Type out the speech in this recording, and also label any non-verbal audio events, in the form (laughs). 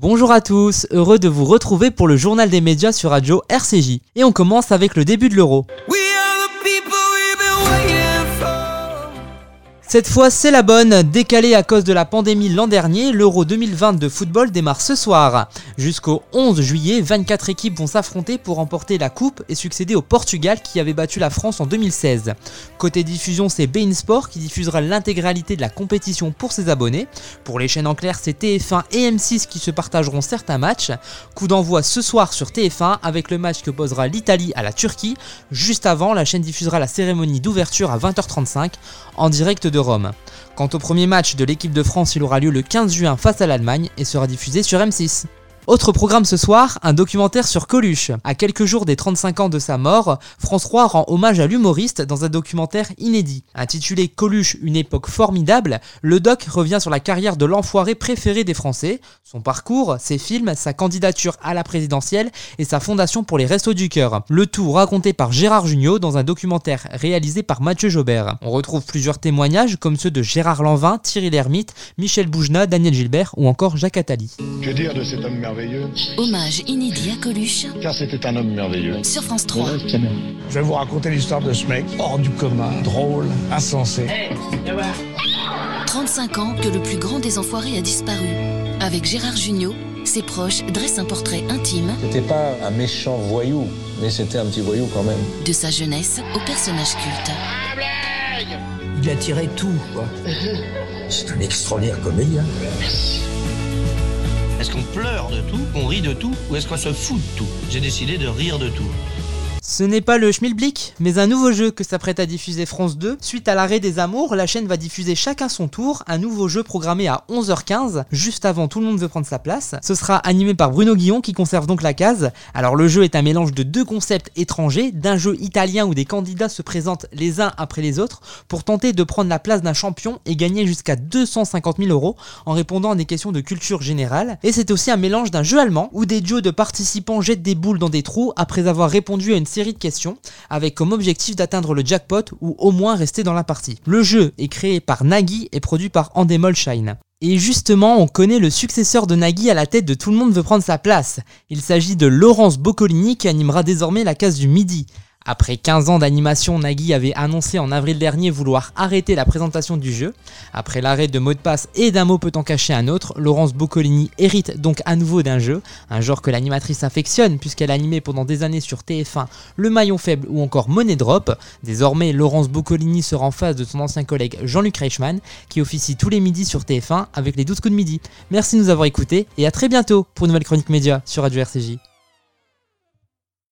Bonjour à tous, heureux de vous retrouver pour le journal des médias sur Radio RCJ. Et on commence avec le début de l'euro. Cette fois, c'est la bonne. Décalé à cause de la pandémie l'an dernier, l'Euro 2020 de football démarre ce soir. Jusqu'au 11 juillet, 24 équipes vont s'affronter pour remporter la coupe et succéder au Portugal qui avait battu la France en 2016. Côté diffusion, c'est Bein Sport qui diffusera l'intégralité de la compétition pour ses abonnés. Pour les chaînes en clair, c'est TF1 et M6 qui se partageront certains matchs. Coup d'envoi ce soir sur TF1 avec le match que posera l'Italie à la Turquie. Juste avant, la chaîne diffusera la cérémonie d'ouverture à 20h35 en direct de Rome. Quant au premier match de l'équipe de France, il aura lieu le 15 juin face à l'Allemagne et sera diffusé sur M6. Autre programme ce soir, un documentaire sur Coluche. À quelques jours des 35 ans de sa mort, France 3 rend hommage à l'humoriste dans un documentaire inédit. Intitulé Coluche, une époque formidable, le doc revient sur la carrière de l'enfoiré préféré des Français, son parcours, ses films, sa candidature à la présidentielle et sa fondation pour les Restos du Cœur. Le tout raconté par Gérard Jugnot dans un documentaire réalisé par Mathieu Jaubert. On retrouve plusieurs témoignages comme ceux de Gérard Lanvin, Thierry Lhermitte, Michel Boujna, Daniel Gilbert ou encore Jacques Attali. Que dire de cet homme merveilleux? Hommage inédit à Coluche. Car c'était un homme merveilleux. Sur France 3. Je vais vous raconter l'histoire de ce mec, hors du commun, drôle, insensé. 35 ans que le plus grand des enfoirés a disparu. Avec Gérard Jugnot, ses proches dressent un portrait intime. C'était pas un méchant voyou, mais c'était un petit voyou quand même. De sa jeunesse au personnage culte. Il a tiré tout, quoi. (laughs) C'est un extraordinaire comédien. Qu'on pleure de tout, qu'on rit de tout, ou est-ce qu'on se fout de tout? J'ai décidé de rire de tout. Ce n'est pas le Schmilblick, mais un nouveau jeu que s'apprête à diffuser France 2. Suite à l'arrêt des amours, la chaîne va diffuser chacun son tour un nouveau jeu programmé à 11h15, juste avant Tout le monde veut prendre sa place. Ce sera animé par Bruno Guillon qui conserve donc la case. Alors le jeu est un mélange de deux concepts étrangers, d'un jeu italien où des candidats se présentent les uns après les autres pour tenter de prendre la place d'un champion et gagner jusqu'à 250 000 euros en répondant à des questions de culture générale. Et c'est aussi un mélange d'un jeu allemand où des duos de participants jettent des boules dans des trous après avoir répondu à une de questions avec comme objectif d'atteindre le jackpot ou au moins rester dans la partie. Le jeu est créé par Nagui et produit par Endemol Shine. Et justement, on connaît le successeur de Nagui à la tête de Tout le monde veut prendre sa place. Il s'agit de Laurence Boccolini qui animera désormais la case du midi. Après 15 ans d'animation, Nagui avait annoncé en avril dernier vouloir arrêter la présentation du jeu. Après l'arrêt de mot de passe et d'un mot peut en cacher un autre, Laurence Boccolini hérite donc à nouveau d'un jeu, un genre que l'animatrice affectionne puisqu'elle a animé pendant des années sur TF1 Le Maillon Faible ou encore Money Drop. Désormais, Laurence Boccolini sera en face de son ancien collègue Jean-Luc Reichmann qui officie tous les midis sur TF1 avec les 12 coups de midi. Merci de nous avoir écoutés et à très bientôt pour une nouvelle chronique média sur Radio RCJ.